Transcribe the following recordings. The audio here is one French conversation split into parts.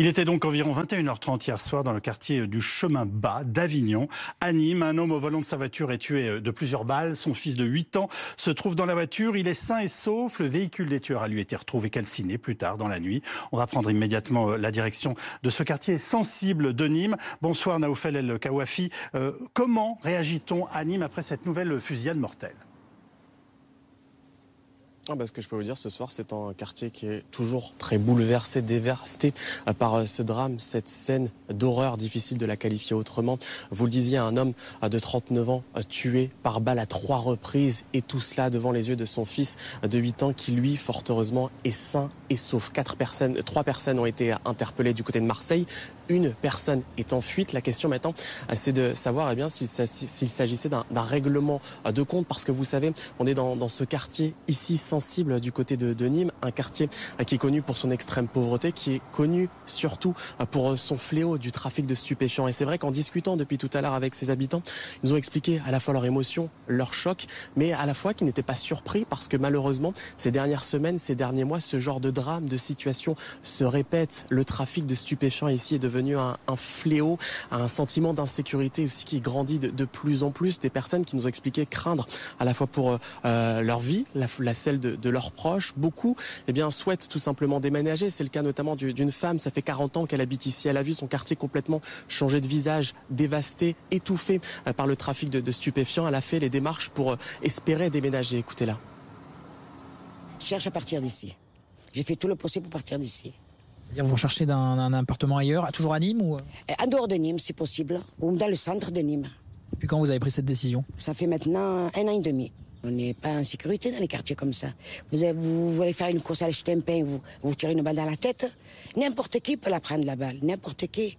Il était donc environ 21h30 hier soir dans le quartier du Chemin Bas d'Avignon, à Nîmes. Un homme au volant de sa voiture est tué de plusieurs balles. Son fils de 8 ans se trouve dans la voiture. Il est sain et sauf. Le véhicule des tueurs a lui été retrouvé calciné plus tard dans la nuit. On va prendre immédiatement euh, la direction de ce quartier sensible de Nîmes. Bonsoir Naoufel El Kawafi. Euh, comment réagit-on à Nîmes après cette nouvelle fusillade mortelle? Ah ce que je peux vous dire ce soir, c'est un quartier qui est toujours très bouleversé, euh, par euh, ce drame, cette scène d'horreur difficile de la qualifier autrement. Vous le disiez, un homme euh, de 39 ans tué par balle à trois reprises et tout cela devant les yeux de son fils de 8 ans qui lui, fort heureusement, est sain et sauf. Quatre personnes, trois personnes ont été interpellées du côté de Marseille une personne est en fuite. La question maintenant, c'est de savoir eh bien, s'il s'agissait d'un règlement de compte, parce que vous savez, on est dans, ce quartier ici sensible du côté de, Nîmes, un quartier qui est connu pour son extrême pauvreté, qui est connu surtout pour son fléau du trafic de stupéfiants. Et c'est vrai qu'en discutant depuis tout à l'heure avec ses habitants, ils nous ont expliqué à la fois leur émotion, leur choc, mais à la fois qu'ils n'étaient pas surpris parce que malheureusement, ces dernières semaines, ces derniers mois, ce genre de drame, de situation se répète. Le trafic de stupéfiants ici est devenu un, fléau, un sentiment d'insécurité aussi qui grandit de, plus en plus. Des personnes qui nous ont expliqué craindre à la fois pour euh, leur vie, la, celle de, leurs proches. Beaucoup eh bien, souhaitent tout simplement déménager. C'est le cas notamment d'une femme. Ça fait 40 ans qu'elle habite ici. Elle a vu son quartier complètement changé de visage, dévasté, étouffé euh, par le trafic de, stupéfiants. Elle a fait les démarches pour euh, espérer déménager. Écoutez-la. Je cherche à partir d'ici. J'ai fait tout le possible pour partir d'ici. C'est-à-dire vous recherchez un, appartement ailleurs, toujours à Nîmes ou En dehors de Nîmes, si possible, ou dans le centre de Nîmes. Depuis quand vous avez pris cette décision? Ça fait maintenant un an et demi. On n'est pas en sécurité dans les quartiers comme ça. Vous, vous, voulez faire une course à acheter un pain, vous, vous tirez une balle dans la tête. N'importe qui peut la prendre, la balle. N'importe qui.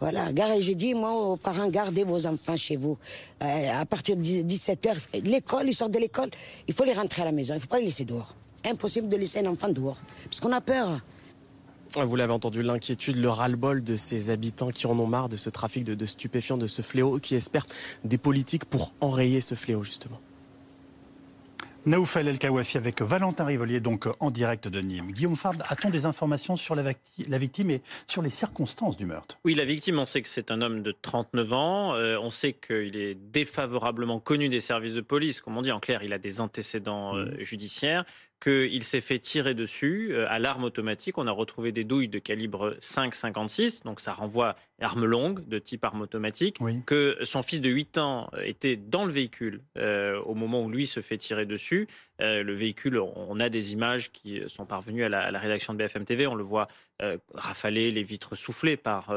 Voilà, j'ai dit, moi, aux parents, gardez vos enfants chez vous. Euh, à partir de 17h, l'école, ils sortent de l'école, il faut les rentrer à la maison, il ne faut pas les laisser dehors. Impossible de laisser un enfant dehors, parce qu'on a peur. Vous l'avez entendu, l'inquiétude, le ras-le-bol de ces habitants qui en ont marre de ce trafic de, stupéfiants, de ce fléau, qui espèrent des politiques pour enrayer ce fléau, justement. Naoufel El Kawafi avec Valentin Rivolier, donc en direct de Nîmes. Guillaume Fard, a-t-on des informations sur la, victime et sur les circonstances du meurtre? Oui, la victime, on sait que c'est un homme de 39 ans. Euh, on sait qu'il est défavorablement connu des services de police. Comme on dit, en clair, il a des antécédents euh, mmh. judiciaires qu'il s'est fait tirer dessus euh, à l'arme automatique. On a retrouvé des douilles de calibre 5,56, donc ça renvoie à arme longue de type arme automatique. Que son fils de 8 ans était dans le véhicule euh, au moment où lui se fait tirer dessus. Euh, le véhicule, on a des images qui sont parvenues à la, rédaction de BFM TV. On le voit rafaler, les vitres soufflées par,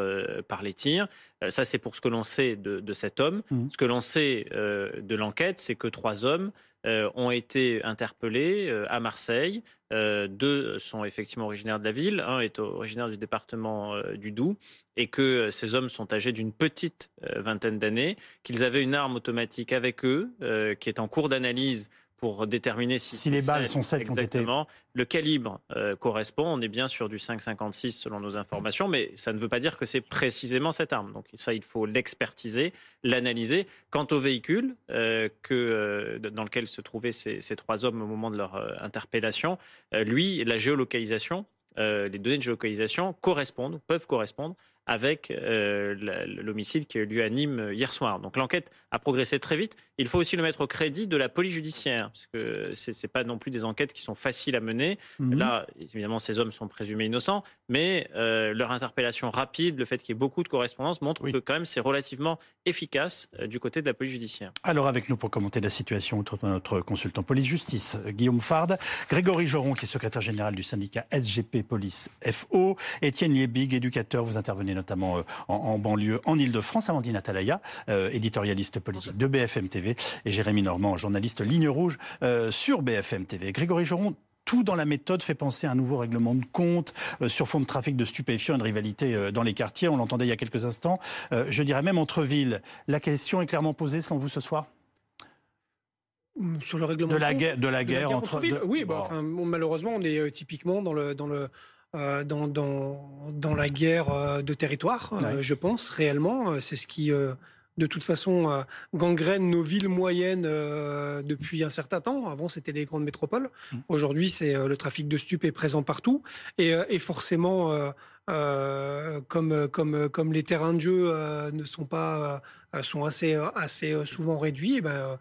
par les tirs. ça, c'est pour ce que l'on sait de, cet homme. Mmh. Ce que l'on sait de l'enquête, c'est que trois hommes euh, ont été interpellés euh, à Marseille. Euh, deux sont effectivement originaires de la ville, un est originaire du département du Doubs, et que ces hommes sont âgés d'une petite vingtaine d'années, qu'ils avaient une arme automatique avec eux, qui est en cours d'analyse pour déterminer si, les balles sont celles exactement. Le calibre euh, correspond. On est bien sur du 5,56 selon nos informations, mais ça ne veut pas dire que c'est précisément cette arme. Donc ça, il faut l'expertiser, l'analyser. Quant au véhicule euh, que, euh, dans lequel se trouvaient ces, ces, trois hommes au moment de leur interpellation, lui, la géolocalisation, les données de géolocalisation correspondent, peuvent correspondre avec euh, l'homicide qui a eu lieu à Nîmes hier soir. Donc l'enquête a progressé très vite. Il faut aussi le mettre au crédit de la police judiciaire, parce que ce n'est pas non plus des enquêtes qui sont faciles à mener. Mhm. Là, évidemment, ces hommes sont présumés innocents, mais euh, leur interpellation rapide, le fait qu'il y ait beaucoup de correspondances, montre que quand même c'est relativement efficace euh, du côté de la police judiciaire. Alors avec nous pour commenter la situation autour de notre consultant police-justice, Guillaume Fard, Grégory Joron, qui est secrétaire général du syndicat SGP Police FO, Étienne Liebig, éducateur, vous intervenez notamment euh, en, banlieue, en Ile-de-France. Amandine Atalaya, euh, éditorialiste politique de BFM TV, et Jérémy Normand, journaliste ligne rouge euh, sur BFM TV. Grégory Joron, tout dans la méthode fait penser à un nouveau règlement de compte sur fond de trafic de stupéfiants et de rivalité dans les quartiers. On l'entendait il y a quelques instants. je dirais même entre villes. La question est clairement posée selon vous ce soir? Sur le règlement de la guerre, de la guerre, entre, villes. Oui, bah, malheureusement, on est typiquement dans le dans le euh, dans, dans, dans, la guerre euh, de territoire, euh, je pense, réellement. C'est ce qui, de toute façon, gangrène nos villes moyennes depuis un certain temps. Avant, c'était les grandes métropoles. Mmh. Aujourd'hui, c'est le trafic de stupes est présent partout. Et, et forcément, comme, comme, comme les terrains de jeu ne sont pas sont assez, assez souvent réduits, eh ben,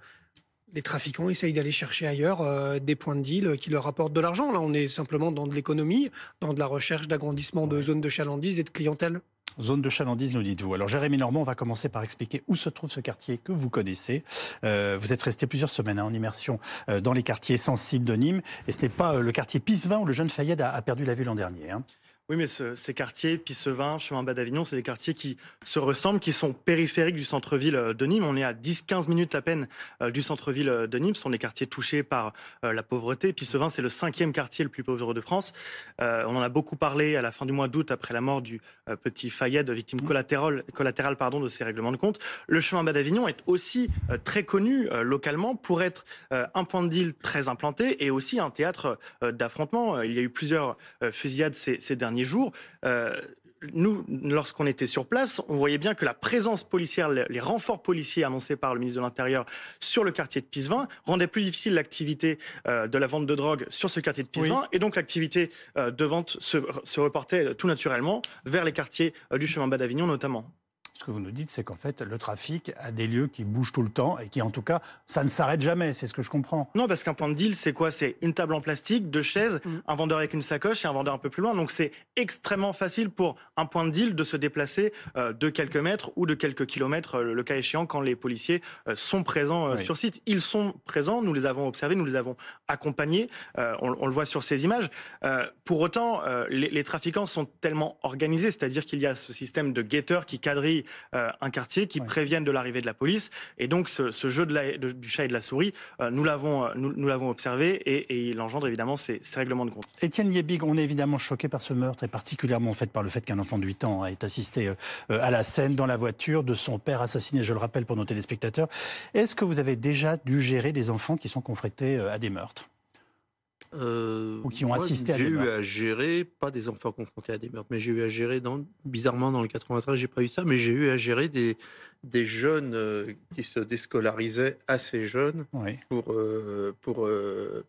les trafiquants essayent d'aller chercher ailleurs des points de deal qui leur apportent de l'argent. Là, on est simplement dans de l'économie, dans de la recherche d'agrandissement de zones de chalandise et de clientèle. Zone de chalandise, nous dites-vous. Alors, Jérémy Normand, on va commencer par expliquer où se trouve ce quartier que vous connaissez. Euh, vous êtes resté plusieurs semaines hein, en immersion euh, dans les quartiers sensibles de Nîmes. Et ce n'est pas euh, le quartier Pisevin où le jeune Fayed a, perdu la vue l'an dernier. Hein. Oui, mais ces quartiers, Pissevin, Chemin Bas d'Avignon, c'est des quartiers qui se ressemblent, qui sont périphériques du centre-ville euh, de Nîmes. On est à 10-15 minutes à peine euh, du centre-ville euh, de Nîmes. Ce sont des quartiers touchés par la pauvreté. Pissevin, c'est le cinquième quartier le plus pauvre de France. on en a beaucoup parlé à la fin du mois d'août après la mort du petit Fayed, victime collatérale, collatérale pardon, de ces règlements de compte. Le Chemin Bas d'Avignon est aussi très connu localement pour être un point de deal très implanté et aussi un théâtre d'affrontement. Il y a eu plusieurs fusillades ces, ces derniers jours. Euh, nous, lorsqu'on était sur place, on voyait bien que la présence policière, les renforts policiers annoncés par le ministre de l'Intérieur sur le quartier de Pisevin rendaient plus difficile l'activité euh, de la vente de drogue sur ce quartier de Pisevin. Et donc l'activité euh, de vente se, se, reportait tout naturellement vers les quartiers du chemin bas d'Avignon notamment ce que vous nous dites, c'est qu'en fait, le trafic a des lieux qui bougent tout le temps et qui, en tout cas, ça ne s'arrête jamais. C'est ce que je comprends. Non, parce qu'un point de deal, c'est quoi? C'est une table en plastique, deux chaises, mm. un vendeur avec une sacoche et un vendeur un peu plus loin. Donc, c'est extrêmement facile pour un point de deal de se déplacer euh, de quelques mètres ou de quelques kilomètres, euh, le cas échéant, quand les policiers euh, sont présents sur site. Ils sont présents, nous les avons observés, nous les avons accompagnés. On, le voit sur ces images. pour autant, les, les, trafiquants sont tellement organisés, c'est-à-dire qu'il y a ce système de guetteurs qui quadrillent un quartier qui préviennent de l'arrivée de la police. Et donc ce, jeu de du chat et de la souris, euh, nous l'avons euh, nous, l'avons observé et, il engendre évidemment ces, règlements de compte. Étienne Yebig, on est évidemment choqué par ce meurtre et particulièrement en fait par le fait qu'un enfant de 8 ans ait assisté à la scène dans la voiture de son père assassiné, je le rappelle pour nos téléspectateurs. Est-ce que vous avez déjà dû gérer des enfants qui sont confrontés à des meurtres? Euh, ou qui ont assisté à des meurtres J'ai eu à gérer, pas des enfants confrontés à des meurtres, mais j'ai eu à gérer, dans, bizarrement dans le 93, j'ai pas eu ça, mais j'ai eu à gérer des, des jeunes euh, qui se déscolarisaient assez jeunes pour, euh, pour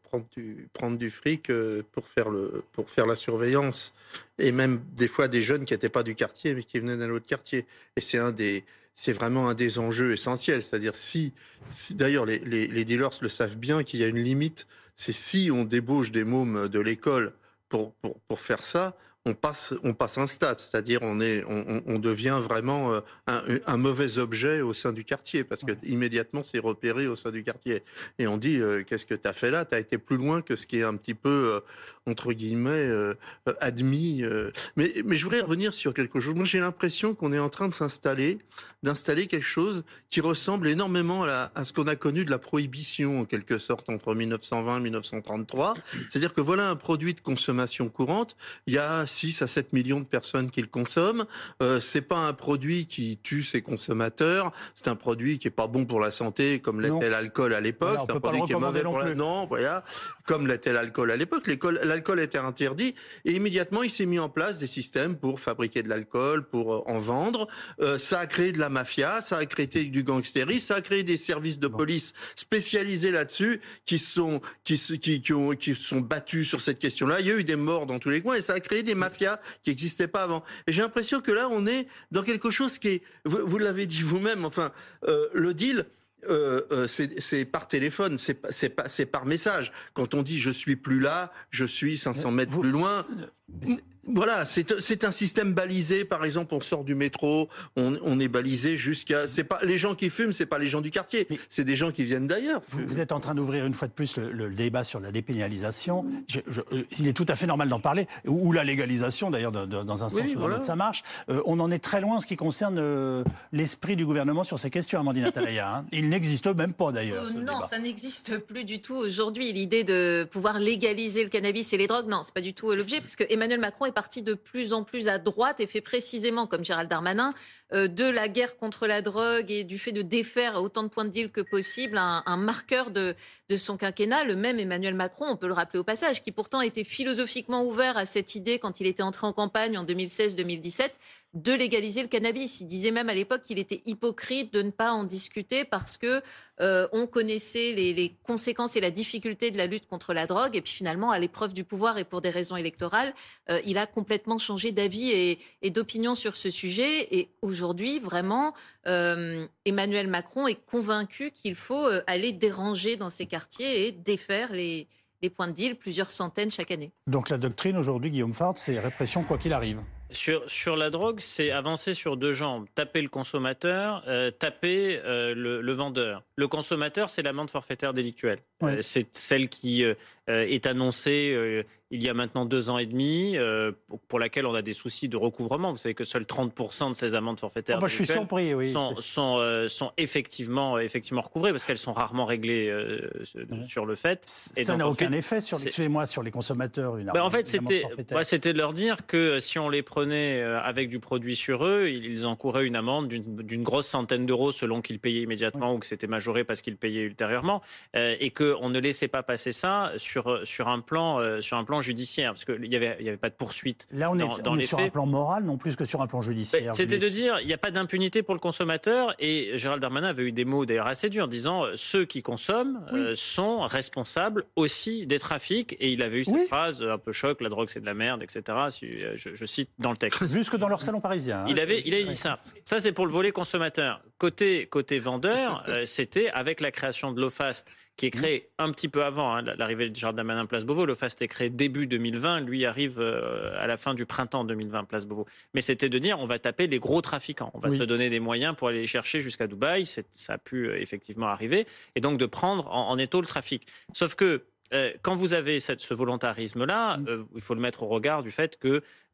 prendre, du, prendre du fric pour, faire le, pour faire la surveillance. Et même des fois des jeunes qui n'étaient pas du quartier, mais qui venaient d'un autre quartier. Et c'est un des c'est vraiment un des enjeux essentiels. C'est-à-dire si, si d'ailleurs les, les, les, dealers le savent bien qu'il y a une limite c'est si on débauche des mômes de l'école pour, pour, pour, faire ça, on passe, on passe un stade, c'est-à-dire on, est, on, on, devient vraiment euh, un, un, mauvais objet au sein du quartier, parce que immédiatement c'est repéré au sein du quartier. Et on dit, euh, qu'est-ce que tu as fait là? Tu as été plus loin que ce qui est un petit peu, euh, entre guillemets, admis. Mais, mais je voudrais revenir sur quelque chose. Moi j'ai l'impression qu'on est en train de s'installer, d'installer quelque chose qui ressemble énormément à, à ce qu'on a connu de la prohibition, en quelque sorte, entre 1920 et 1933. C'est-à-dire que voilà un produit de consommation courante. Il y a 6 à 7 millions de personnes qui le consomment. Euh, c'est pas un produit qui tue ses consommateurs. C'est un produit qui est pas bon pour la santé, comme l'était l'alcool à l'époque. c'est un produit qui est mauvais pour la... Non, voilà. Comme l'était l'alcool à l'époque. L'alcool était interdit et immédiatement il s'est mis en place des systèmes pour fabriquer de l'alcool, pour euh, en vendre. Euh, ça a créé de la mafia, ça a créé du gangstérisme, ça a créé des services de police spécialisés là-dessus qui sont qui, qui, qui, ont, qui sont battus sur cette question-là. Il y a eu des morts dans tous les coins et ça a créé des mafia qui n'existaient pas avant. Et j'ai l'impression que là, on est dans quelque chose qui est, vous, l'avez dit vous-même, enfin, euh, le deal, euh, euh, c'est par téléphone, c'est par message. Quand on dit je suis plus là, je suis 500 mètres plus loin, voilà, c'est un système balisé. Par exemple, on sort du métro, on, est balisé jusqu'à. C'est pas les gens qui fument, c'est pas les gens du quartier, c'est des gens qui viennent d'ailleurs. Vous, êtes en train d'ouvrir une fois de plus le, débat sur la dépénalisation. Euh, il est tout à fait normal d'en parler, ou, la légalisation d'ailleurs dans un sens où dans ça marche. Euh, on en est très loin en ce qui concerne euh, l'esprit du gouvernement sur ces questions, Amandine Atalaya. Hein. Il n'existe même pas d'ailleurs. non, ça n'existe plus du tout aujourd'hui. L'idée de pouvoir légaliser le cannabis et les drogues, non, c'est pas du tout l'objet, parce que Emmanuel Macron est parti de plus en plus à droite et fait précisément, comme Gérald Darmanin, de la guerre contre la drogue et du fait de défaire autant de points de deal que possible un, marqueur de, son quinquennat. Le même Emmanuel Macron, on peut le rappeler au passage, qui pourtant était philosophiquement ouvert à cette idée quand il était entré en campagne en 2016-2017 de légaliser le cannabis. Il disait même à l'époque qu'il était hypocrite de ne pas en discuter parce que euh, on connaissait les, conséquences et la difficulté de la lutte contre la drogue. Et puis finalement, à l'épreuve du pouvoir et pour des raisons électorales, il a complètement changé d'avis et, et d'opinion sur ce sujet. Et aujourd'hui, vraiment, Emmanuel Macron est convaincu qu'il faut aller déranger dans ces quartiers et défaire les, les points de deal, plusieurs centaines chaque année. Donc la doctrine aujourd'hui, Guillaume Fard, c'est répression quoi qu'il arrive. Sur, sur, la drogue, c'est avancer sur deux jambes. Taper le consommateur, euh, taper euh, le, vendeur. Le consommateur, c'est l'amende forfaitaire délictuelle. Euh, c'est celle qui est annoncée il y a maintenant deux ans et demi, pour laquelle on a des soucis de recouvrement. Vous savez que seuls 30% de ces amendes forfaitaires oh, je suis surpris, oui. sont, sont, sont, effectivement, effectivement recouvrées parce qu'elles sont rarement réglées sur le fait. ça n'a aucun effet sur, moi sur les consommateurs. Une ben, en fait, c'était de leur dire que si on les prenait avec du produit sur eux, ils encouraient une amende d'une grosse centaine d'euros selon qu'ils payaient immédiatement ou que c'était majoré parce qu'ils payaient ultérieurement, et qu'on ne laissait pas passer ça sur, sur, un, plan, sur un plan judiciaire, parce qu'il n'y avait, y avait pas de poursuite. Là, on est, on est sur un plan moral, non plus que sur un plan judiciaire. C'était de dire, il n'y a pas d'impunité pour le consommateur, et Gérald Darmanin avait eu des mots d'ailleurs assez durs, disant, ceux qui consomment euh, sont responsables aussi des trafics, et il avait eu cette phrase un peu choc, la drogue c'est de la merde, etc., euh, je, je cite dans le texte. Jusque dans leur salon parisien. Hein. Il, avait, il avait dit ça. Ça, c'est pour le volet consommateur. Côté, côté vendeur, euh, c'était avec la création de l'OFAST qui est créé un petit peu avant hein, l'arrivée de Jardin Manin Place Beauvau. Le FAST est créé début 2020, lui arrive euh, à la fin du printemps 2020 Place Beauvau. Mais c'était de dire on va taper les gros trafiquants, on va se donner des moyens pour aller les chercher jusqu'à Dubaï. Ça a pu euh, effectivement arriver et donc de prendre en, en étau le trafic. Sauf que quand vous avez cette, ce volontarisme-là, mm. il faut le mettre au regard du fait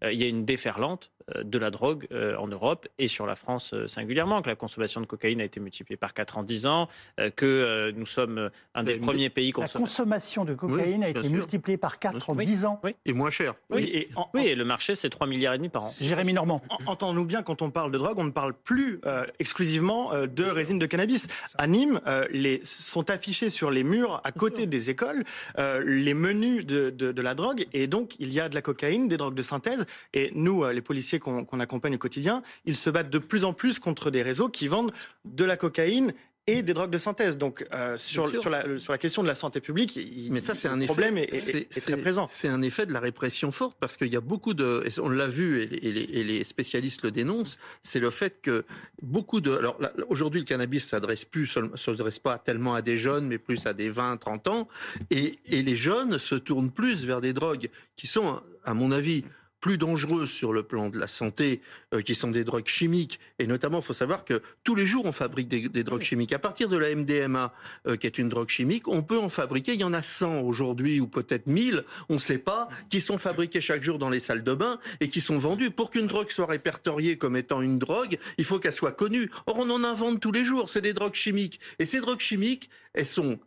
qu'il y a une déferlante euh, de la drogue euh, en Europe et sur la France euh, singulièrement, que la consommation de cocaïne a été multipliée par 4 en 10 ans, que nous sommes un des premiers pays consommateurs. La consommation de cocaïne a été multipliée par 4 en 10 ans. Et moins cher. Oui, et, oui, et le marché, c'est 3 milliards et demi par an. Jérémy Normand. Entendons-nous bien, quand on parle de drogue, on ne parle plus exclusivement de résine de cannabis. À Nîmes, les, sont affichés sur les murs, à côté des écoles, les menus de, de la drogue. Et donc, il y a de la cocaïne, des drogues de synthèse. Et nous, les policiers qu'on accompagne au quotidien, ils se battent de plus en plus contre des réseaux qui vendent de la cocaïne et des drogues de synthèse. Donc euh, sur, sur, la, sur la question de la santé publique, il, mais ça c'est un problème effet, est, très présent. C'est un effet de la répression forte parce qu'il y a beaucoup de, on l'a vu et les, et les, spécialistes le dénoncent, c'est le fait que beaucoup de, alors aujourd'hui le cannabis s'adresse plus, s'adresse pas tellement à des jeunes, mais plus à des 20, 30 ans, et, et les jeunes se tournent plus vers des drogues qui sont, à mon avis, plus dangereuses sur le plan de la santé, euh, qui sont des drogues chimiques. Et notamment, il faut savoir que tous les jours, on fabrique des, drogues chimiques. À partir de la MDMA, euh, qui est une drogue chimique, on peut en fabriquer. Il y en a 100 aujourd'hui, ou peut-être 1000, on ne sait pas, qui sont fabriqués chaque jour dans les salles de bain et qui sont vendus. Pour qu'une drogue soit répertoriée comme étant une drogue, il faut qu'elle soit connue. Or, on en invente tous les jours. C'est des drogues chimiques. Et ces drogues chimiques, elles sont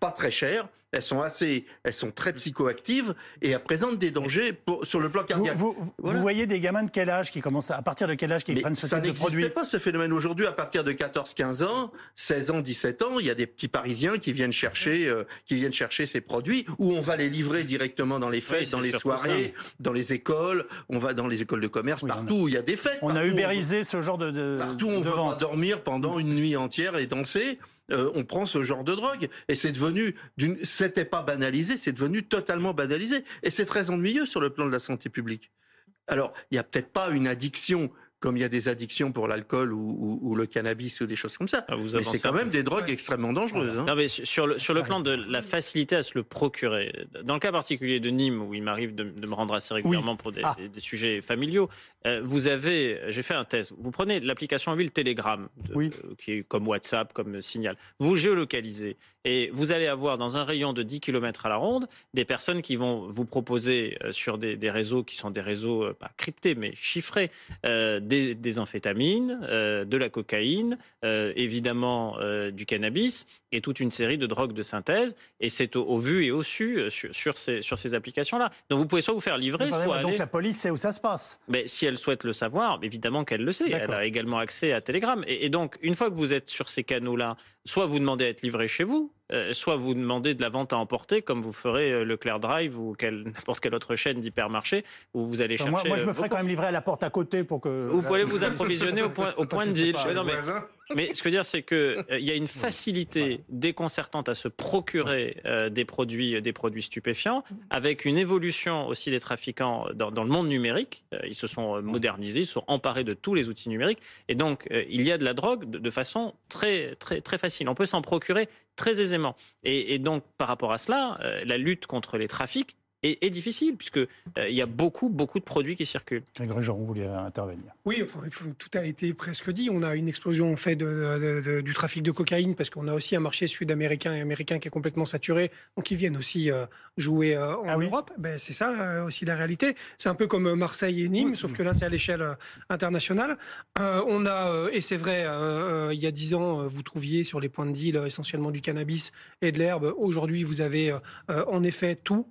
pas très chères, elles sont assez, elles sont très psychoactives et elles présentent des dangers pour, sur le plan cardiaque. Vous, voyez des gamins de quel âge qui commencent à, partir de quel âge qui prennent ce type de produit Ça n'existait pas ce phénomène aujourd'hui. À partir de 14-15 ans, 16 ans, 17 ans, il y a des petits Parisiens qui viennent chercher, euh, qui viennent chercher ces produits où on va les livrer directement dans les fêtes, dans les soirées, dans les écoles. On va dans les écoles de commerce, partout où il y a des fêtes. On a ubérisé ce genre de, de partout on va dormir pendant une nuit entière et danser. Euh, on prend ce genre de drogue. Et c'est devenu, c'était pas banalisé, c'est devenu totalement banalisé. Et c'est très ennuyeux sur le plan de la santé publique. Alors, il n'y a peut-être pas une addiction comme il y a des addictions pour l'alcool ou, le cannabis ou des choses comme ça. Ah, mais c'est quand même des drogues extrêmement dangereuses. Hein. Non, mais sur le, sur le plan de la facilité à se le procurer, dans le cas particulier de Nîmes, où il m'arrive de, me rendre assez régulièrement pour ah. des, sujets familiaux, euh, vous avez, j'ai fait un test, vous prenez l'application mobile Telegram, euh, qui est comme WhatsApp, comme Signal, vous géolocalisez et vous allez avoir dans un rayon de 10 km à la ronde des personnes qui vont vous proposer euh, sur des, réseaux qui sont des réseaux pas cryptés mais chiffrés, des, amphétamines, euh, de la cocaïne, euh, évidemment euh, du cannabis et toute une série de drogues de synthèse. Et c'est au, vu et au su sur, ces, sur ces applications-là. Donc vous pouvez soit vous faire livrer, soit Donc la police sait où ça se passe. Mais si elle souhaite le savoir, évidemment qu'elle le sait. Elle a également accès à Telegram. Et, et donc une fois que vous êtes sur ces canaux-là, soit vous demandez à être livré chez vous, euh, soit vous demandez de la vente à emporter, comme vous ferez euh, Leclerc Drive ou n'importe quelle autre chaîne d'hypermarché, où vous allez chercher. Moi, je me ferais quand même livrer à la porte à côté pour que. Vous pouvez vous approvisionner au point, au point de deal. Mais ce que je veux dire, c'est qu'il euh, il y a une facilité déconcertante à se procurer euh, des, produits, des produits stupéfiants, avec une évolution aussi des trafiquants dans, dans le monde numérique. Euh, ils se sont modernisés, ils se sont emparés de tous les outils numériques. Et donc, il y a de la drogue de, de façon très, très, très facile. On peut s'en procurer très aisément. Et, donc, par rapport à cela, la lutte contre les trafics est, difficile, puisqu'il euh, il y a beaucoup, beaucoup de produits qui circulent. Grégory Jean, vous voulez intervenir Oui, enfin, tout a été presque dit. On a une explosion en fait de, du trafic de cocaïne, parce qu'on a aussi un marché sud-américain et américain qui est complètement saturé, donc ils viennent aussi euh, jouer euh, en ah Europe. Ben, c'est ça aussi la réalité. C'est un peu comme Marseille et Nîmes, sauf que là, c'est à l'échelle internationale. on a, et c'est vrai, il y a dix ans, vous trouviez sur les points de deal essentiellement du cannabis et de l'herbe. Aujourd'hui, vous avez en effet tout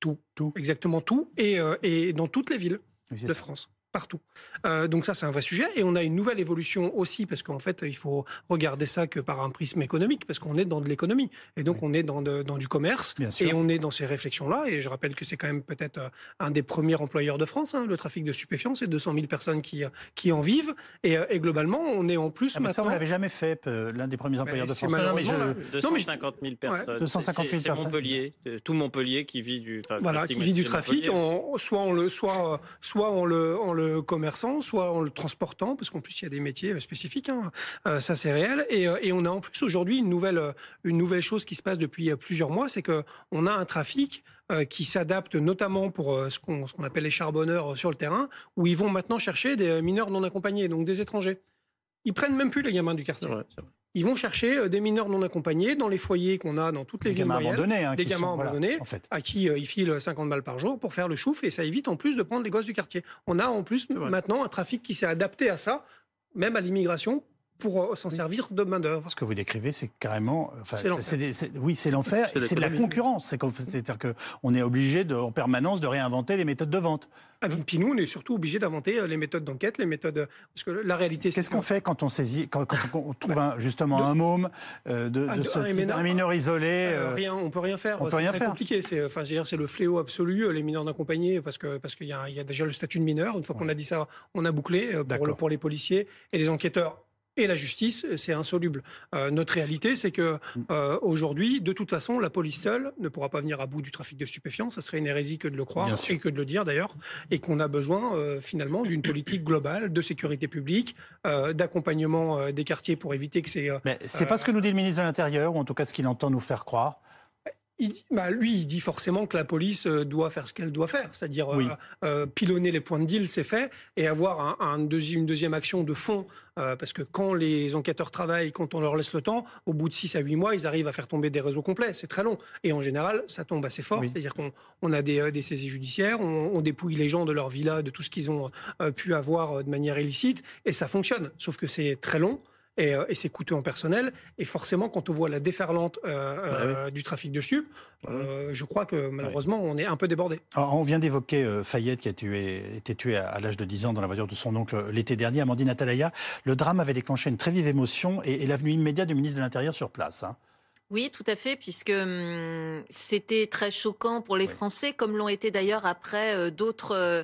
tout, tout, exactement tout, et, euh, et dans toutes les villes de France partout. Euh, donc ça, c'est un vrai sujet. Et on a une nouvelle évolution aussi, parce qu'en fait, il faut regarder ça que par un prisme économique, parce qu'on est dans de l'économie. Et donc, on est dans, dans du commerce. Et on est dans ces réflexions-là. Et je rappelle que c'est quand même peut-être euh, un des premiers employeurs de France, hein, le trafic de stupéfiants. C'est 200 000 personnes qui, qui en vivent. Et, euh, et globalement, on est en plus ah, maintenant... Ça, vous l'avez jamais fait, l'un des premiers employeurs de France. Non, mais je... 250 000 personnes. 250 000 personnes. Montpellier, tout Montpellier qui vit du... voilà, qui vit du trafic. soit on le, soit, soit on le, on le commerçant, soit en le transportant, parce qu'en plus il y a des métiers euh, spécifiques, hein. euh, ça c'est réel. Euh, et, on a en plus aujourd'hui une nouvelle, une nouvelle chose qui se passe depuis plusieurs mois, c'est qu'on a un trafic qui s'adapte notamment pour ce qu'on appelle les charbonneurs sur le terrain, où ils vont maintenant chercher des mineurs non accompagnés, donc des étrangers. Ils prennent même plus les gamins du quartier. Ils vont chercher euh, des mineurs non accompagnés dans les foyers qu'on a dans toutes les villes moyennes, hein, des gamins abandonnés, à qui euh, ils filent 50 balles par jour pour faire le chouf et ça évite en plus de prendre les gosses du quartier. On a en plus maintenant un trafic qui s'est adapté à ça, même à l'immigration pour euh, s'en servir de main-d'œuvre. Ce que vous décrivez, c'est carrément. Enfin, oui, c'est l'enfer. c'est de la concurrence. C'est-à-dire qu'on est obligé de, en permanence de réinventer les méthodes de vente. Ah, puis nous, on est surtout obligé d'inventer euh, les méthodes d'enquête, les méthodes. Parce que la réalité, Qu'est-ce qu'on fait quand on saisit, quand, on trouve bah, justement un môme euh, de, ah, un, mineur isolé Rien, on peut rien faire. C'est très compliqué. C'est, enfin, c'est le fléau absolu, les mineurs d'accompagnés, parce que parce qu'il y, y, a déjà le statut de mineur. Une fois qu'on a dit ça, on a bouclé pour, pour les policiers et les enquêteurs et la justice, c'est insoluble. Euh, notre réalité, c'est que euh, aujourd'hui, de toute façon, la police seule ne pourra pas venir à bout du trafic de stupéfiants. Ça serait une hérésie que de le croire et que de le dire d'ailleurs, et qu'on a besoin euh, finalement d'une politique globale de sécurité publique, d'accompagnement des quartiers pour éviter que c'est. Mais c'est pas ce que nous dit le ministre de l'Intérieur, ou en tout cas ce qu'il entend nous faire croire bah, lui, il dit forcément que la police euh, doit faire ce qu'elle doit faire, c'est-à-dire euh, euh, pilonner les points de deal, c'est fait, et avoir un, une deuxième action de fond, parce que quand les enquêteurs travaillent, quand on leur laisse le temps, au bout de 6 à 8 mois, ils arrivent à faire tomber des réseaux complets, c'est très long. Et en général, ça tombe assez fort, c'est-à-dire qu'on a des, des, saisies judiciaires, on, on, dépouille les gens de leur villa, de tout ce qu'ils ont pu avoir de manière illicite, et ça fonctionne, sauf que c'est très long. Euh, et, c'est coûteux en personnel. Et forcément, quand on voit la déferlante euh, bah euh, du trafic de stup, bah je crois que malheureusement, on est un peu débordé. on vient d'évoquer Fayette qui a été tué à, l'âge de 10 ans dans la voiture de son oncle l'été dernier, Amandine Atalaya. Le drame avait déclenché une très vive émotion et, l'avenue immédiate du ministre de l'Intérieur sur place. Hein. Oui, tout à fait, puisque hum, c'était très choquant pour les Français, comme l'ont été d'ailleurs après d'autres euh,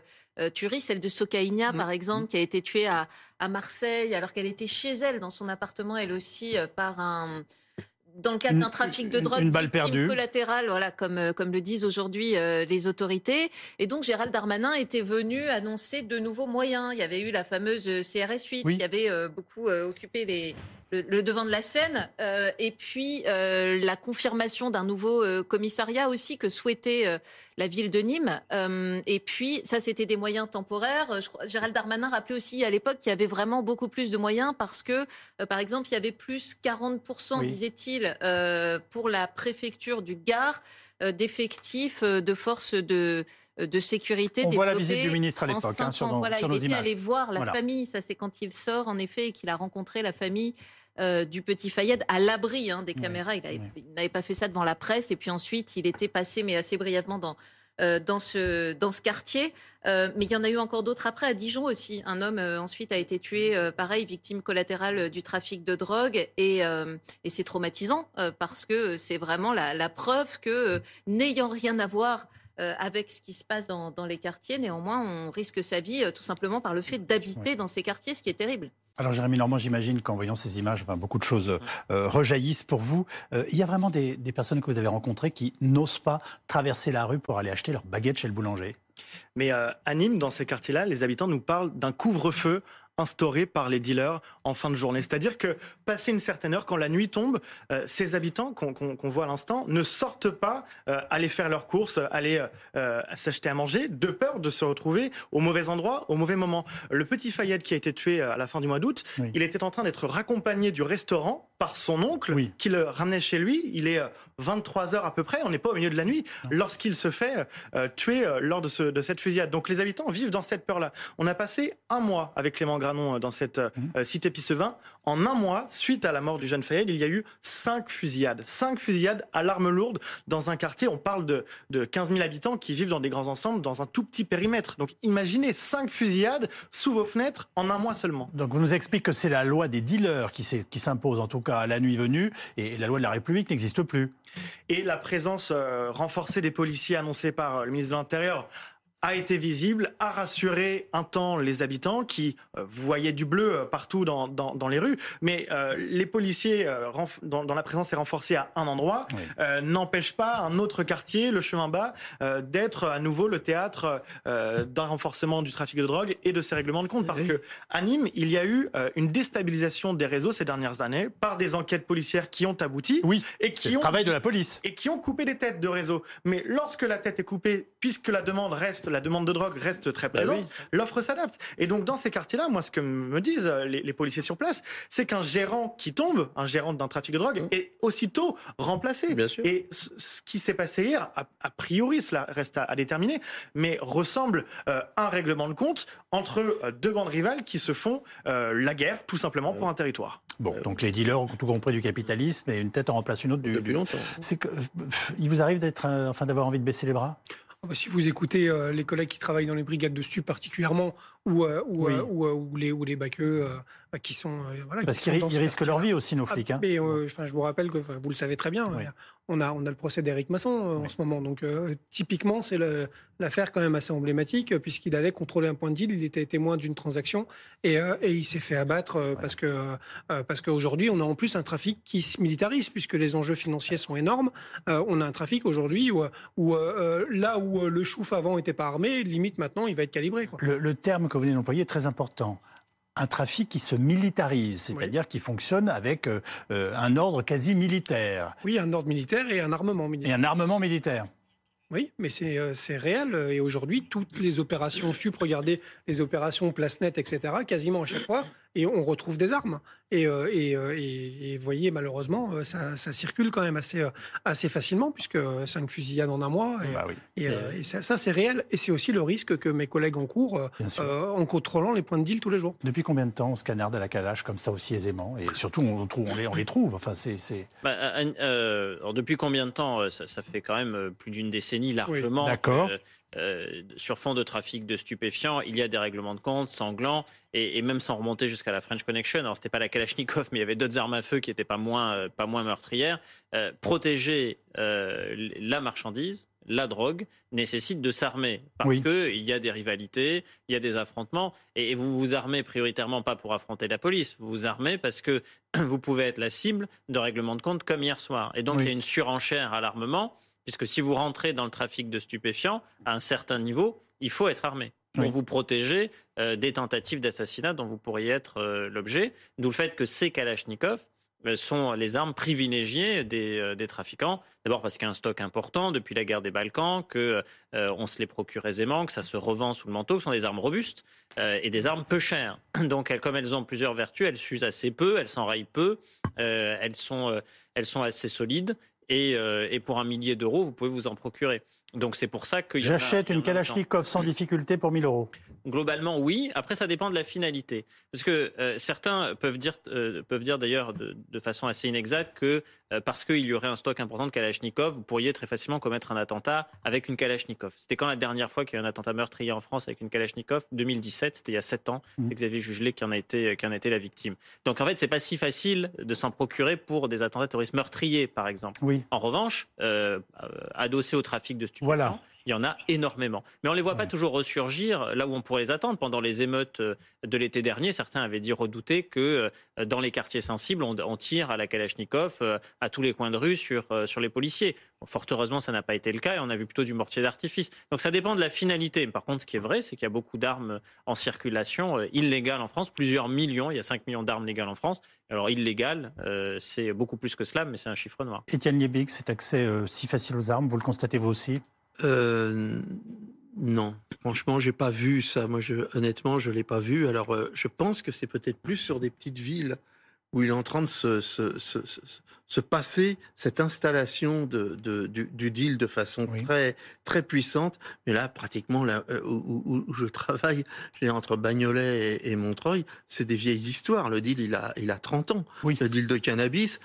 tuerie, celle de Socaïnia, mmh. par exemple, mmh. qui a été tuée à, à Marseille alors qu'elle était chez elle, dans son appartement, elle aussi, euh, par un dans le cadre d'un trafic de drogue, une balle perdue. collatérale, voilà, comme, euh, comme le disent aujourd'hui les autorités. Et donc Gérald Darmanin était venu annoncer de nouveaux moyens. Il y avait eu la fameuse CRS 8 qui avait beaucoup occupé les, le, devant de la scène, euh, et puis euh, la confirmation d'un nouveau euh, commissariat aussi que souhaitait la ville de Nîmes. et puis ça, c'était des moyens temporaires. Gérald Darmanin rappelait aussi à l'époque qu'il y avait vraiment beaucoup plus de moyens parce que, par exemple, il y avait plus 40%, disait-il, pour la préfecture du Gard d'effectifs de forces de de sécurité. On voit la visite du ministre à l'époque hein, sur, voilà, sur nos il était allé voir la famille. Ça, c'est quand il sort, en effet, et qu'il a rencontré la famille euh, du petit Fayed à l'abri hein, des caméras. Il n'avait pas fait ça devant la presse. Et puis ensuite, il était passé, mais assez brièvement, dans, dans, ce, dans ce quartier. mais il y en a eu encore d'autres après, à Dijon aussi. Un homme ensuite a été tué, pareil, victime collatérale du trafic de drogue. Et, et c'est traumatisant parce que c'est vraiment la, la, preuve que, n'ayant rien à voir euh, avec ce qui se passe dans, les quartiers. Néanmoins, on risque sa vie euh, tout simplement par le fait d'habiter dans ces quartiers, ce qui est terrible. Alors Jérémy Normand, j'imagine qu'en voyant ces images, enfin, beaucoup de choses euh, rejaillissent pour vous. il y a vraiment des, des personnes que vous avez rencontrées qui n'osent pas traverser la rue pour aller acheter leur baguette chez le boulanger? Mais à Nîmes, dans ces quartiers-là, les habitants nous parlent d'un couvre-feu instauré par les dealers en fin de journée. C'est-à-dire que, passé une certaine heure, quand la nuit tombe, euh, ces habitants qu'on voit à l'instant ne sortent pas euh, aller faire leurs courses, aller euh, s'acheter à manger, de peur de se retrouver au mauvais endroit, au mauvais moment. Le petit Fayette qui a été tué à la fin du mois d'août, il était en train d'être raccompagné du restaurant par son oncle qui le ramenait chez lui. Il est 23 heures à peu près, on n'est pas au milieu de la nuit, lorsqu'il se fait tuer lors de, ce, de cette fusillade. Donc les habitants vivent dans cette peur-là. On a passé un mois avec Clément euh, dans cette euh, mhm. cité Pissevin. En un mois, suite à la mort du jeune Fayed, il y a eu cinq fusillades. Cinq fusillades à l'arme lourde dans un quartier. On parle de, de 15 000 habitants qui vivent dans des grands ensembles, dans un tout petit périmètre. Donc imaginez cinq fusillades sous vos fenêtres en un mois seulement. Donc vous nous expliquez que c'est la loi des dealers qui s'impose, en tout cas à la nuit venue, et la loi de la République n'existe plus. Et la présence euh, renforcée des policiers annoncée par le ministre de l'Intérieur a été visible, a rassuré un temps les habitants qui euh, voyaient du bleu euh, partout dans, dans, les rues. Mais euh, les policiers, dont, la présence est renforcée à un endroit, n'empêchent pas un autre quartier, le chemin bas, d'être à nouveau le théâtre d'un renforcement du trafic de drogue et de ces règlements de compte. Parce que à Nîmes, il y a eu une déstabilisation des réseaux ces dernières années par des enquêtes policières qui ont abouti. Oui, et qui ont, travail de la police. Et qui ont coupé des têtes de réseaux. Mais lorsque la tête est coupée, puisque la demande reste la demande de drogue reste très bah présente, l'offre s'adapte. Et donc dans ces quartiers-là, moi ce que me disent euh, les, policiers sur place, c'est qu'un gérant qui tombe, un gérant d'un trafic de drogue, mmh. est aussitôt remplacé. Et ce, qui s'est passé hier, a, priori, cela reste à, déterminer, mais ressemble à euh, un règlement de compte entre euh, deux bandes rivales qui se font la guerre, tout simplement, pour un territoire. Bon, donc les dealers ont tout compris du capitalisme et une tête en remplace une autre du. Depuis longtemps. C'est que, il vous arrive d'être, enfin, d'avoir envie de baisser les bras? Si vous écoutez euh, les collègues qui travaillent dans les brigades de stup particulièrement, ou, euh, ou, euh, ou, les, ou les baqueux qui sont. voilà, Parce qu'ils risquent leur vie aussi, nos flics. Ah, hein. mais, je vous rappelle que vous le savez très bien, on, a, on a le procès d'Éric Masson en ce moment. Donc, typiquement, c'est l'affaire quand même assez emblématique, puisqu'il allait contrôler un point de deal, il était témoin d'une transaction, et, et il s'est fait abattre parce que parce qu'aujourd'hui, on a en plus un trafic qui se militarise, puisque les enjeux financiers sont énormes. on a un trafic aujourd'hui où, où là où euh, le chouf avant n'était pas armé, limite maintenant, il va être calibré. Le, terme que vous venez d'employer est très important un trafic qui se militarise, c'est-à-dire qui fonctionne avec euh, euh, un ordre quasi militaire. Oui, un ordre militaire et un armement militaire. Et un armement militaire. Oui, mais c'est réel. Et aujourd'hui, toutes les opérations SUP, regardez les opérations Place-Net, etc., quasiment à chaque fois, et on retrouve des armes. Et, euh, euh, et, et, voyez, malheureusement, euh, ça, ça, circule quand même assez, assez facilement, puisque cinq fusillades en un mois. Et, bah et ça, c'est réel. Et c'est aussi le risque que mes collègues en cours, en contrôlant les points de deal tous les jours. Depuis combien de temps on scanarde à la calache comme ça aussi aisément? Et surtout, on, trouve, on, les, on les trouve. Enfin, c'est. Bah, depuis combien de temps ça, ça, fait quand même plus d'une décennie largement. D'accord. Euh, sur fond de trafic de stupéfiants, il y a des règlements de compte sanglants et, même sans remonter jusqu'à la French Connection. Alors c'était pas la Kalachnikov, mais il y avait d'autres armes à feu qui n'étaient pas moins euh, pas moins meurtrières. Euh, protéger la marchandise, la drogue nécessite de s'armer parce qu'il y a des rivalités, il y a des affrontements et, vous vous armez prioritairement pas pour affronter la police, vous vous armez parce que vous pouvez être la cible de règlements de compte comme hier soir. Et donc il y a une surenchère à l'armement puisque si vous rentrez dans le trafic de stupéfiants à un certain niveau, il faut être armé pour vous protéger euh, des tentatives d'assassinat dont vous pourriez être euh, l'objet. D'où le fait que ces Kalachnikov euh, sont les armes privilégiées des, trafiquants. D'abord parce qu'il y a un stock important depuis la guerre des Balkans, que on se les procure aisément, que ça se revend sous le manteau, que ce sont des armes robustes et des armes peu chères. Donc, comme elles ont plusieurs vertus, elles s'usent assez peu, elles s'enrayent peu, elles sont, elles sont assez solides euh, et, pour un millier d'euros, vous pouvez vous en procurer. Donc c'est pour ça que... J'achète une Kalachnikov sans difficulté pour 1000 euros. Globalement, oui. Après, ça dépend de la finalité. Parce que euh, certains peuvent dire, euh, peuvent dire d'ailleurs de, façon assez inexacte que euh, parce qu'il y aurait un stock important de Kalachnikov, vous pourriez très facilement commettre un attentat avec une Kalachnikov. C'était quand la dernière fois qu'il y a eu un attentat meurtrier en France avec une Kalachnikov? 2017, c'était il y a 7 ans. Mmh. C'est Xavier Jugelet qui en, a été, qui en a été la victime. Donc en fait, c'est pas si facile de s'en procurer pour des attentats terroristes meurtriers, par exemple. Oui. En revanche, adossé au trafic de stupéfiants, voilà il y en a énormément. Mais on ne les voit pas toujours ressurgir là où on pourrait les attendre. Pendant les émeutes euh, de l'été dernier, certains avaient dit redouter que euh, dans les quartiers sensibles, on, tire à la Kalachnikov euh, à tous les coins de rue sur, sur les policiers. fort heureusement, ça n'a pas été le cas et on a vu plutôt du mortier d'artifice. Donc ça dépend de la finalité. Par contre, ce qui est vrai, c'est qu'il y a beaucoup d'armes en circulation illégales en France, plusieurs millions. Il y a 5 millions d'armes légales en France. Alors illégales, c'est beaucoup plus que cela, mais c'est un chiffre noir. Étienne Liebig, cet accès si facile aux armes, vous le constatez vous aussi? Euh, non, franchement, j'ai pas vu ça. Moi, je, honnêtement, je l'ai pas vu. Alors, euh, je pense que c'est peut-être plus sur des petites villes où il est en train de se, se passer cette installation de, de, du, du, deal de façon très, très puissante. Mais là, pratiquement, là, euh, où, où, je travaille, entre Bagnolet et, Montreuil, c'est des vieilles histoires. Le deal, il a, il a 30 ans. Oui. Le deal de cannabis,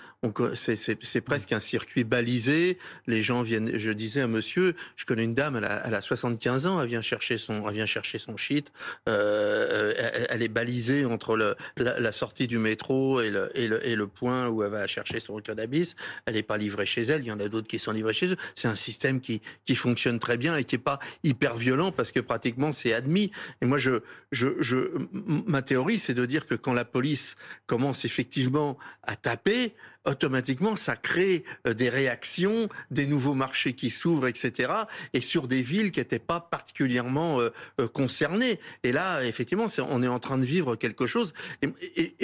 c'est presque un circuit balisé. Les gens viennent. Je disais à monsieur, je connais une dame, elle a, elle a 75 ans, elle vient chercher son, elle vient chercher son shit. Euh, elle, est balisée entre le, la, la, sortie du métro et le, et le, et le point où elle va chercher son cannabis. Elle n'est pas livrée chez elle. Il y en a d'autres qui sont livrés chez eux. C'est un système qui, qui fonctionne très bien et qui est pas hyper violent parce que pratiquement c'est admis. Et moi, je, je, je, ma théorie, c'est de dire que quand la police commence effectivement à taper, automatiquement, ça crée euh, des réactions, des nouveaux marchés qui s'ouvrent, etc. Et sur des villes qui n'étaient pas particulièrement euh, euh, concernées. Et là, effectivement, on est en train de vivre quelque chose. Et,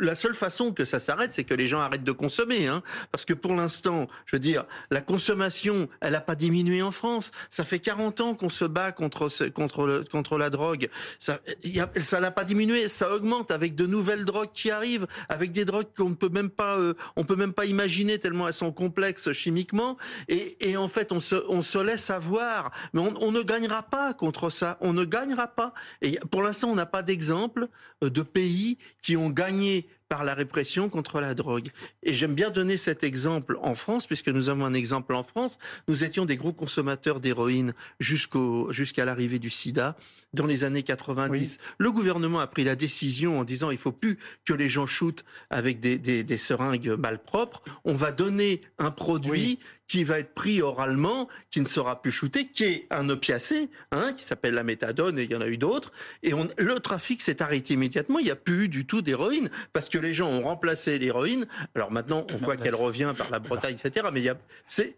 la seule façon que ça s'arrête, c'est que les gens arrêtent de consommer. Hein, parce que pour l'instant, je veux dire, la consommation, elle n'a pas diminué en France. Ça fait 40 ans qu'on se bat contre, contre, contre la drogue. Ça n'a pas diminué. Ça augmente avec de nouvelles drogues qui arrivent, avec des drogues qu'on ne peut même pas on on peut même pas imaginer tellement elles sont complexes chimiquement. Et, en fait, on se, on se laisse avoir. Mais on, ne gagnera pas contre ça. On ne gagnera pas. Et pour l'instant, on n'a pas d'exemple euh, de pays qui ont gagné par la répression contre la drogue. Et j'aime bien donner cet exemple en France, puisque nous avons un exemple en France. Nous étions des gros consommateurs d'héroïne jusqu'au, jusqu'à l'arrivée du sida dans les années 90. Le gouvernement a pris la décision en disant il faut plus que les gens shootent avec des, des, des seringues malpropres. On va donner un produit qui va être pris oralement, qui ne sera plus shooté, qui est un opiacé, hein, qui s'appelle la méthadone, et il y en a eu d'autres. Et on, le trafic s'est arrêté immédiatement. Il n'y a plus eu du tout d'héroïne, parce que les gens ont remplacé l'héroïne. Alors maintenant, on voit qu'elle revient par la Bretagne, etc. Mais il y a.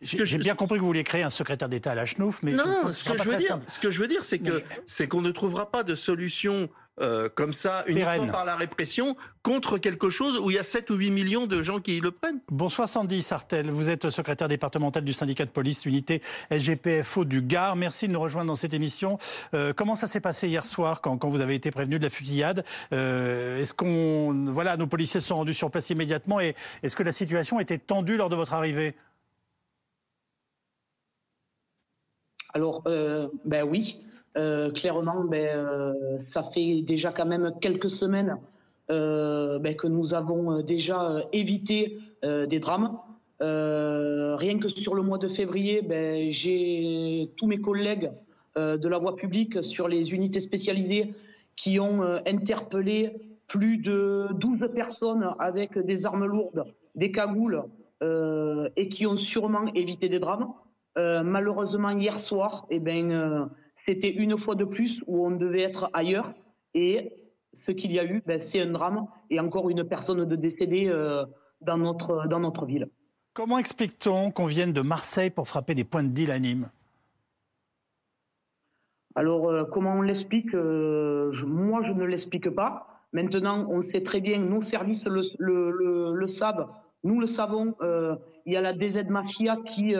J'ai bien compris que vous vouliez créer un secrétaire d'État à la Schnouf, mais non. Ce que, je veux dire, ce que je veux dire, c'est que c'est qu'on ne trouvera pas de solution euh, comme ça, uniquement par la répression, contre quelque chose où il y a 7 ou 8 millions de gens qui le prennent. Bonsoir Sandy Sartel, vous êtes secrétaire départemental du syndicat de police, unité SGPFO du Gard. Merci de nous rejoindre dans cette émission. Euh, comment ça s'est passé hier soir quand, quand, vous avez été prévenu de la fusillade? Euh, Est-ce qu'on, voilà, nos policiers se sont rendus sur place immédiatement et est-ce que la situation était tendue lors de votre arrivée? Alors, ben oui. Euh, clairement, ben, euh, ça fait déjà quand même quelques semaines euh, ben, que nous avons déjà évité des drames. rien que sur le mois de février, ben, j'ai tous mes collègues de la voie publique sur les unités spécialisées qui ont interpellé plus de 12 personnes avec des armes lourdes, des cagoules, et qui ont sûrement évité des drames. malheureusement, hier soir, eh ben, c'était une fois de plus où on devait être ailleurs. Et ce qu'il y a eu, ben, c'est un drame et encore une personne de décédée euh, dans, notre, dans notre ville. Comment explique-t-on qu'on vienne de Marseille pour frapper des points de deal à Nîmes Alors, euh, comment on l'explique euh, Moi, je ne l'explique pas. Maintenant, on sait très bien, nos services le, le, le, savent, nous le savons, il y a la DZ Mafia qui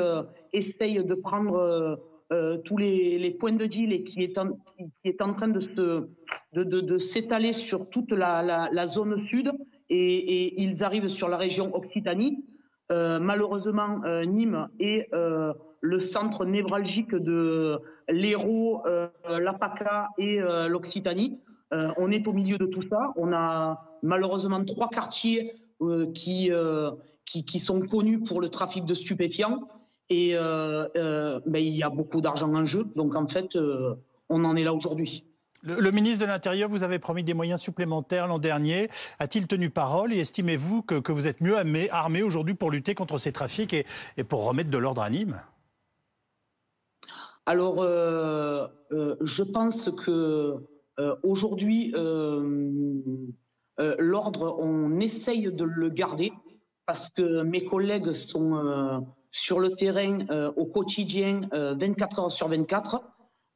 essaye de prendre euh, tous les, points de deal et qui est en, train de, s'étaler sur toute la, la, zone sud et, ils arrivent sur la région Occitanie. Euh, malheureusement, euh, Nîmes est le centre névralgique de l'Hérault, l'APACA et l'Occitanie. on est au milieu de tout ça. On a malheureusement trois quartiers qui, sont connus pour le trafic de stupéfiants. Et ben, il y a beaucoup d'argent en jeu. Donc en fait, on en est là aujourd'hui. Le, ministre de l'Intérieur vous avez promis des moyens supplémentaires l'an dernier. A-t-il tenu parole et estimez-vous que, vous êtes mieux armé, aujourd'hui pour lutter contre ces trafics et, pour remettre de l'ordre à Nîmes? Alors, euh, euh, je pense que euh, aujourd'hui, l'ordre, on essaye de le garder parce que mes collègues sont sur le terrain au quotidien 24 heures sur 24.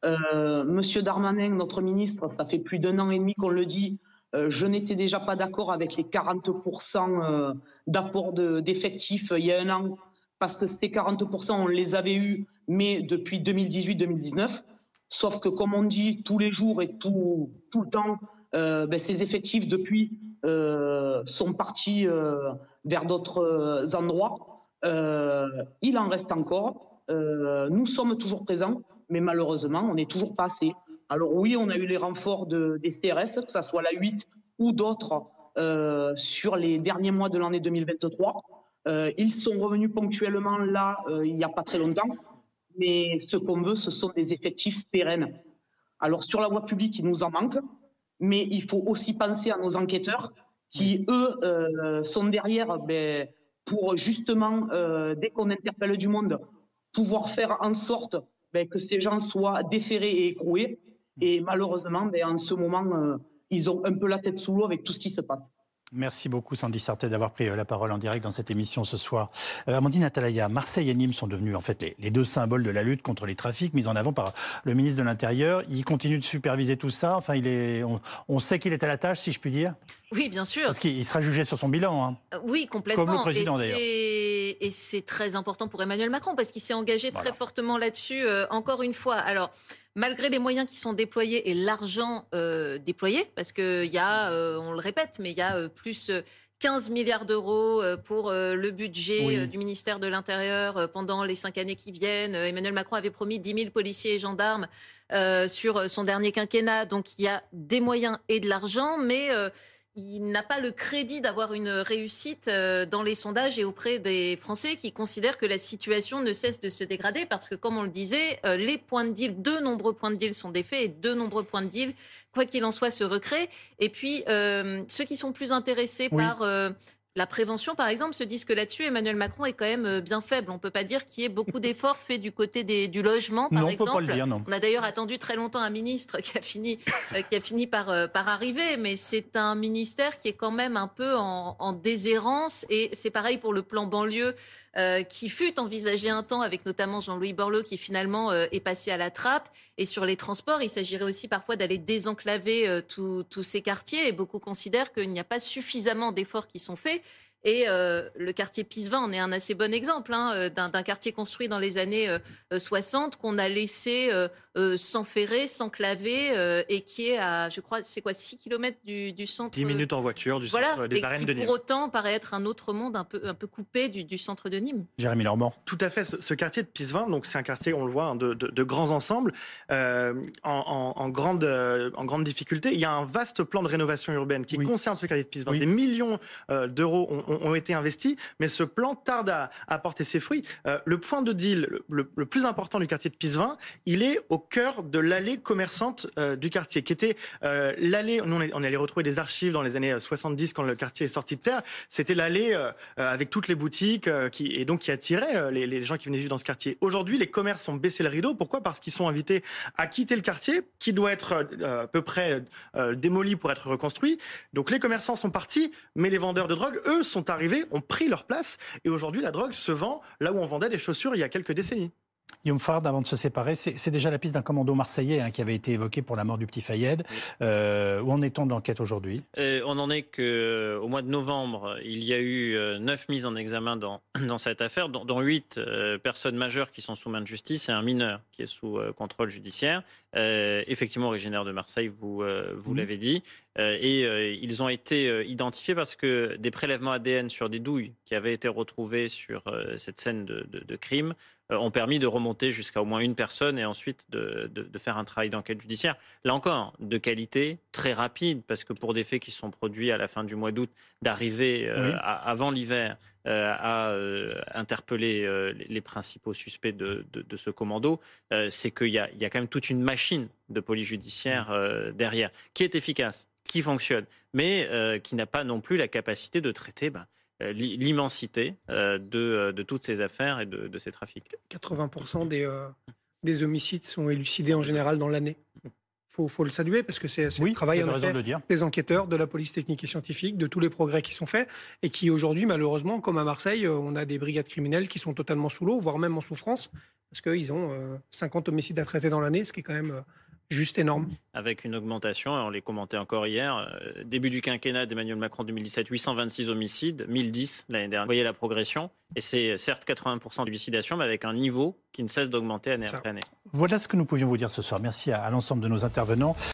Euh, Monsieur Darmanin, notre ministre, ça fait plus d'un an et demi qu'on le dit. Euh, je n'étais déjà pas d'accord avec les 40% euh, d'apport d'effectifs il y a un an, parce que ces 40%, on les avait eus, mais depuis 2018-2019. Sauf que, comme on dit tous les jours et tout, tout le temps, ben, ces effectifs, depuis, sont partis vers d'autres endroits. Il en reste encore. nous sommes toujours présents mais malheureusement, on n'est toujours pas assez. Alors oui, on a eu les renforts de, des CRS, que ce soit la 8 ou d'autres, euh, sur les derniers mois de l'année 2023. Euh, ils sont revenus ponctuellement là, euh, il n'y a pas très longtemps, mais ce qu'on veut, ce sont des effectifs pérennes. Alors sur la voie publique, il nous en manque, mais il faut aussi penser à nos enquêteurs qui, eux, sont derrière ben, pour justement, dès qu'on interpelle du monde, pouvoir faire en sorte ben, que ces gens soient déférés et écroués. Et malheureusement, ben, en ce moment, euh, ils ont un peu la tête sous l'eau avec tout ce qui se passe. Merci beaucoup Sandy Sarté d'avoir pris euh, la parole en direct dans cette émission ce soir. Euh, Amandine Atalaya, Marseille et Nîmes sont devenus en fait les, deux symboles de la lutte contre les trafics mis en avant par le ministre de l'Intérieur. Il continue de superviser tout ça. Enfin, il est, on, sait qu'il est à la tâche, si je puis dire. Oui, bien sûr. Parce qu'il sera jugé sur son bilan. Hein. Euh, oui, complètement. Comme le président d'ailleurs. Et c'est très important pour Emmanuel Macron parce qu'il s'est engagé très fortement là-dessus. encore une fois. Alors malgré les moyens qui sont déployés et l'argent euh, déployé, parce qu'il y a, euh, on le répète, mais il y a euh, plus 15 milliards d'euros pour le budget du ministère de l'Intérieur pendant les cinq années qui viennent. Emmanuel Macron avait promis 10 000 policiers et gendarmes sur son dernier quinquennat. Donc il y a des moyens et de l'argent, mais il n'a pas le crédit d'avoir une réussite euh, dans les sondages et auprès des Français qui considèrent que la situation ne cesse de se dégrader parce que, comme on le disait, euh, les points de deal, de nombreux points de deal sont défaits et de nombreux points de deal, quoi qu'il en soit, se recréent. Et puis, euh, ceux qui sont plus intéressés par la prévention, par exemple, se disent que là-dessus, Emmanuel Macron est quand même euh, bien faible. On ne peut pas dire qu'il y ait beaucoup d'efforts faits du côté des, du logement, par non, exemple. On, peut pas le dire, non. on a d'ailleurs attendu très longtemps un ministre qui a fini, euh, qui a fini par, euh, par arriver, mais c'est un ministère qui est quand même un peu en, en déshérence. Et c'est pareil pour le plan banlieue. Euh, qui fut envisagé un temps avec notamment Jean-Louis Borloo qui finalement euh, est passé à la trappe. Et sur les transports, il s'agirait aussi parfois d'aller désenclaver euh, tous ces quartiers. Et beaucoup considèrent qu'il n'y a pas suffisamment d'efforts qui sont faits. Et le quartier Pisevin en est un assez bon exemple hein, d'un quartier construit dans les années 60 euh, qu'on a laissé s'enferrer, s'enclaver et qui est à, je crois, c'est quoi, 6 km du, centre 10 minutes en voiture du centre des arènes de Nîmes. Pour autant, paraît être un autre monde un peu, un peu coupé du, centre de Nîmes. Jérémy Normand. Tout à fait. Ce, quartier de Pisevin, donc c'est un quartier, on le voit, hein, de, grands ensembles, en, grande, en grande difficulté. Il y a un vaste plan de rénovation urbaine qui concerne ce quartier de Pisevin. Des millions d'euros ont ont, été investis, mais ce plan tarde à, apporter ses fruits. Euh, le point de deal le, plus important du quartier de Pisevin, il est au cœur de l'allée commerçante euh, du quartier, qui était euh, l'allée, nous on, allait retrouver des archives dans les années 70 quand le quartier est sorti de terre, c'était l'allée avec toutes les boutiques qui, et donc qui attirait les, les, gens qui venaient vivre dans ce quartier. Aujourd'hui, les commerces ont baissé le rideau. Pourquoi? Parce qu'ils sont invités à quitter le quartier, qui doit être à peu près démoli pour être reconstruit. Donc les commerçants sont partis, mais les vendeurs de drogue, eux, sont arrivés, ont pris leur place. Et aujourd'hui, la drogue se vend là où on vendait des chaussures il y a quelques décennies. Guillaume Fard, avant de se séparer, c'est déjà la piste d'un commando marseillais hein, qui avait été évoqué pour la mort du petit Fayed. Euh, où en est-on de l'enquête aujourd'hui? Euh, On en est qu'au euh, mois de novembre, il y a eu neuf mises en examen dans, dans cette affaire, dont, huit personnes majeures qui sont sous main de justice et un mineur qui est sous contrôle judiciaire. Effectivement originaire de Marseille, vous, vous mmh. l'avez dit. et ils ont été identifiés parce que des prélèvements ADN sur des douilles qui avaient été retrouvées sur cette scène de, de crime ont permis de remonter jusqu'à au moins une personne et ensuite de, faire un travail d'enquête judiciaire. Là encore, de qualité, très rapide, parce que pour des faits qui sont produits à la fin du mois d'août, d'arriver avant l'hiver à interpeller les principaux suspects de, ce commando, c'est qu'il y, a quand même toute une machine de police judiciaire derrière, qui est efficace, qui fonctionne, mais qui n'a pas non plus la capacité de traiter ben, euh, l'immensité euh, euh, de, toutes ces affaires et de, ces trafics. 80% des, des homicides sont élucidés en général dans l'année. Il faut, le saluer parce que c'est le travail en effet, des enquêteurs, de la police technique et scientifique, de tous les progrès qui sont faits et qui aujourd'hui, malheureusement, comme à Marseille, on a des brigades criminelles qui sont totalement sous l'eau, voire même en souffrance, parce qu'ils ont 50 homicides à traiter dans l'année, ce qui est quand même juste énorme. Avec une augmentation, on les commentait encore hier, euh, début du quinquennat d'Emmanuel Macron 2017, 826 homicides, 1010 l'année dernière. Vous voyez la progression, et c'est certes 80% d'homicidations, mais avec un niveau qui ne cesse d'augmenter année après année. Voilà ce que nous pouvions vous dire ce soir. Merci à l'ensemble de nos intervenants.